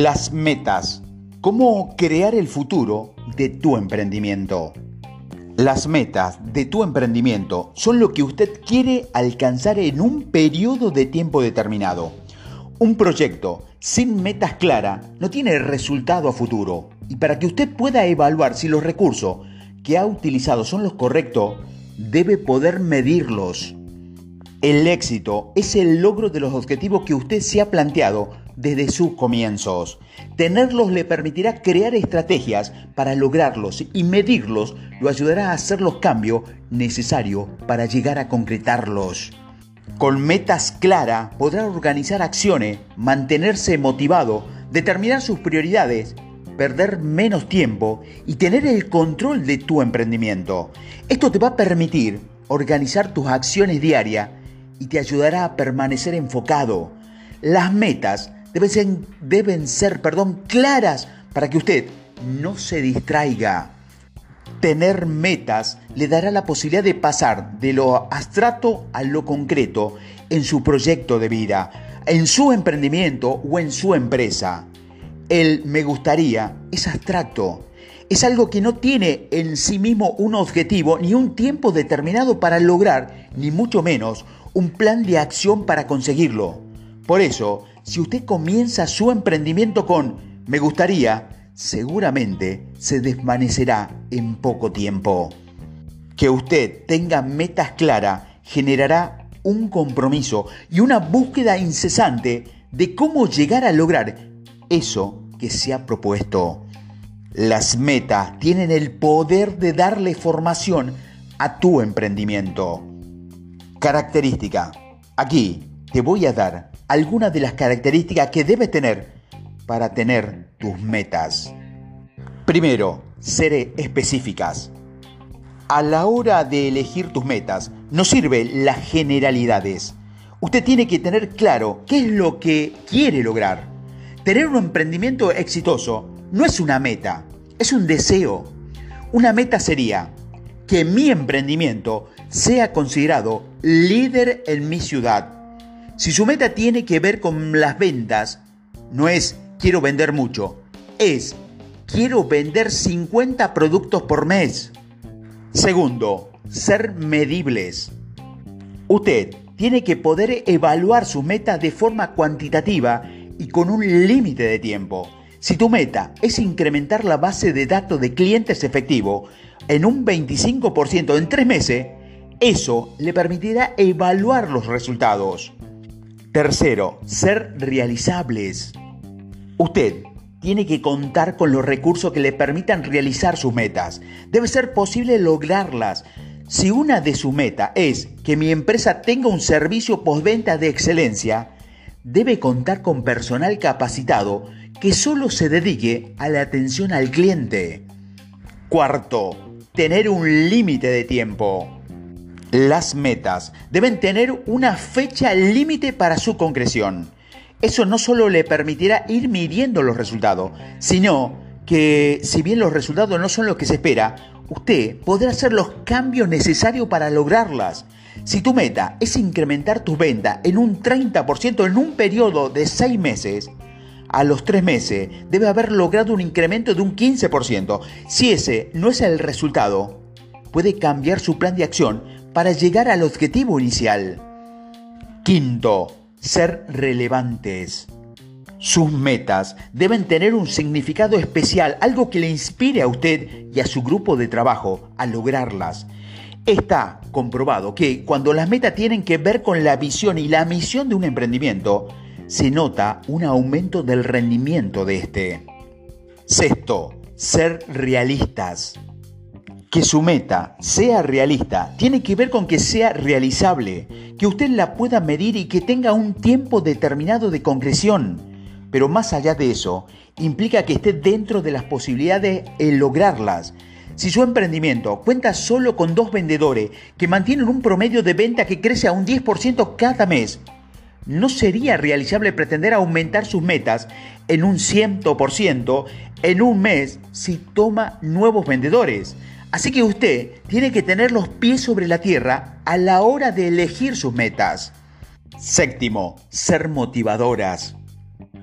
Las metas. ¿Cómo crear el futuro de tu emprendimiento? Las metas de tu emprendimiento son lo que usted quiere alcanzar en un periodo de tiempo determinado. Un proyecto sin metas claras no tiene resultado a futuro. Y para que usted pueda evaluar si los recursos que ha utilizado son los correctos, debe poder medirlos. El éxito es el logro de los objetivos que usted se ha planteado desde sus comienzos. Tenerlos le permitirá crear estrategias para lograrlos y medirlos lo ayudará a hacer los cambios necesarios para llegar a concretarlos. Con metas claras podrá organizar acciones, mantenerse motivado, determinar sus prioridades, perder menos tiempo y tener el control de tu emprendimiento. Esto te va a permitir organizar tus acciones diarias y te ayudará a permanecer enfocado. Las metas deben ser, deben ser perdón, claras para que usted no se distraiga. Tener metas le dará la posibilidad de pasar de lo abstracto a lo concreto en su proyecto de vida, en su emprendimiento o en su empresa. El me gustaría es abstracto, es algo que no tiene en sí mismo un objetivo ni un tiempo determinado para lograr, ni mucho menos un plan de acción para conseguirlo. Por eso, si usted comienza su emprendimiento con me gustaría, seguramente se desvanecerá en poco tiempo. Que usted tenga metas claras generará un compromiso y una búsqueda incesante de cómo llegar a lograr eso que se ha propuesto. Las metas tienen el poder de darle formación a tu emprendimiento. Característica. Aquí te voy a dar algunas de las características que debes tener para tener tus metas. Primero, seré específicas. A la hora de elegir tus metas, no sirven las generalidades. Usted tiene que tener claro qué es lo que quiere lograr. Tener un emprendimiento exitoso no es una meta, es un deseo. Una meta sería que mi emprendimiento sea considerado líder en mi ciudad. Si su meta tiene que ver con las ventas, no es quiero vender mucho, es quiero vender 50 productos por mes. Segundo, ser medibles. Usted tiene que poder evaluar sus metas de forma cuantitativa y con un límite de tiempo. Si tu meta es incrementar la base de datos de clientes efectivos en un 25% en tres meses, eso le permitirá evaluar los resultados. Tercero, ser realizables. Usted tiene que contar con los recursos que le permitan realizar sus metas. Debe ser posible lograrlas. Si una de sus metas es que mi empresa tenga un servicio postventa de excelencia, debe contar con personal capacitado que solo se dedique a la atención al cliente. Cuarto, tener un límite de tiempo. Las metas deben tener una fecha límite para su concreción. Eso no solo le permitirá ir midiendo los resultados, sino que si bien los resultados no son los que se espera, usted podrá hacer los cambios necesarios para lograrlas. Si tu meta es incrementar tus ventas en un 30% en un periodo de 6 meses, a los 3 meses debe haber logrado un incremento de un 15%. Si ese no es el resultado, puede cambiar su plan de acción para llegar al objetivo inicial. Quinto, ser relevantes. Sus metas deben tener un significado especial, algo que le inspire a usted y a su grupo de trabajo a lograrlas. Está comprobado que cuando las metas tienen que ver con la visión y la misión de un emprendimiento, se nota un aumento del rendimiento de este. Sexto, ser realistas. Que su meta sea realista tiene que ver con que sea realizable, que usted la pueda medir y que tenga un tiempo determinado de concreción. Pero más allá de eso, implica que esté dentro de las posibilidades de lograrlas. Si su emprendimiento cuenta solo con dos vendedores que mantienen un promedio de venta que crece a un 10% cada mes, no sería realizable pretender aumentar sus metas en un 100% en un mes si toma nuevos vendedores. Así que usted tiene que tener los pies sobre la tierra a la hora de elegir sus metas. Séptimo, ser motivadoras.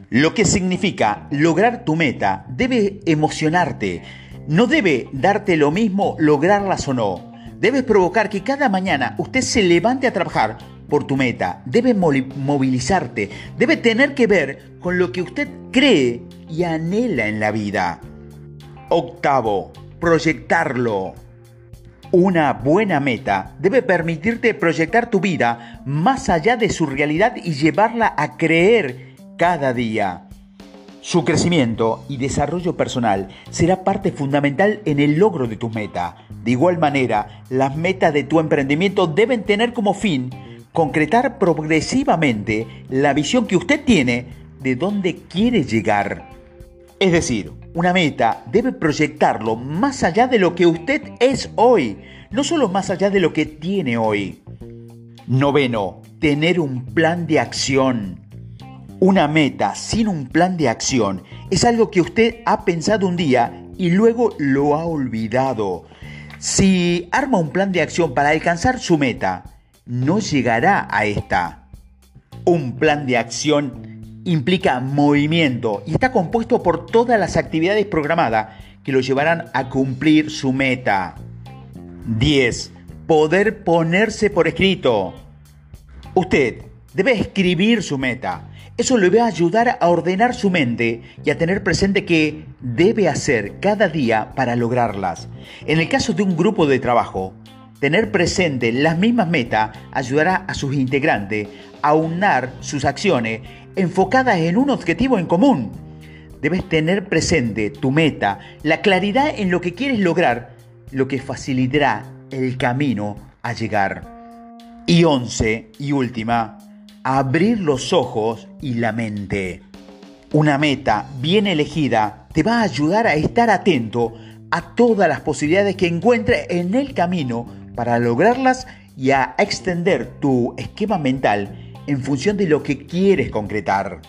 Lo que significa lograr tu meta debe emocionarte. No debe darte lo mismo lograrlas o no. Debes provocar que cada mañana usted se levante a trabajar por tu meta. Debe movilizarte. Debe tener que ver con lo que usted cree y anhela en la vida. Octavo, proyectarlo. Una buena meta debe permitirte proyectar tu vida más allá de su realidad y llevarla a creer cada día. Su crecimiento y desarrollo personal será parte fundamental en el logro de tu meta. De igual manera, las metas de tu emprendimiento deben tener como fin concretar progresivamente la visión que usted tiene de dónde quiere llegar. Es decir, una meta debe proyectarlo más allá de lo que usted es hoy, no solo más allá de lo que tiene hoy. Noveno, tener un plan de acción. Una meta sin un plan de acción es algo que usted ha pensado un día y luego lo ha olvidado. Si arma un plan de acción para alcanzar su meta, no llegará a esta. Un plan de acción implica movimiento y está compuesto por todas las actividades programadas que lo llevarán a cumplir su meta. 10. Poder ponerse por escrito. Usted debe escribir su meta eso le va a ayudar a ordenar su mente y a tener presente qué debe hacer cada día para lograrlas. En el caso de un grupo de trabajo, tener presente las mismas metas ayudará a sus integrantes a unar sus acciones enfocadas en un objetivo en común. Debes tener presente tu meta, la claridad en lo que quieres lograr, lo que facilitará el camino a llegar. Y once, y última, abrir los ojos y la mente. Una meta bien elegida te va a ayudar a estar atento a todas las posibilidades que encuentre en el camino para lograrlas y a extender tu esquema mental en función de lo que quieres concretar.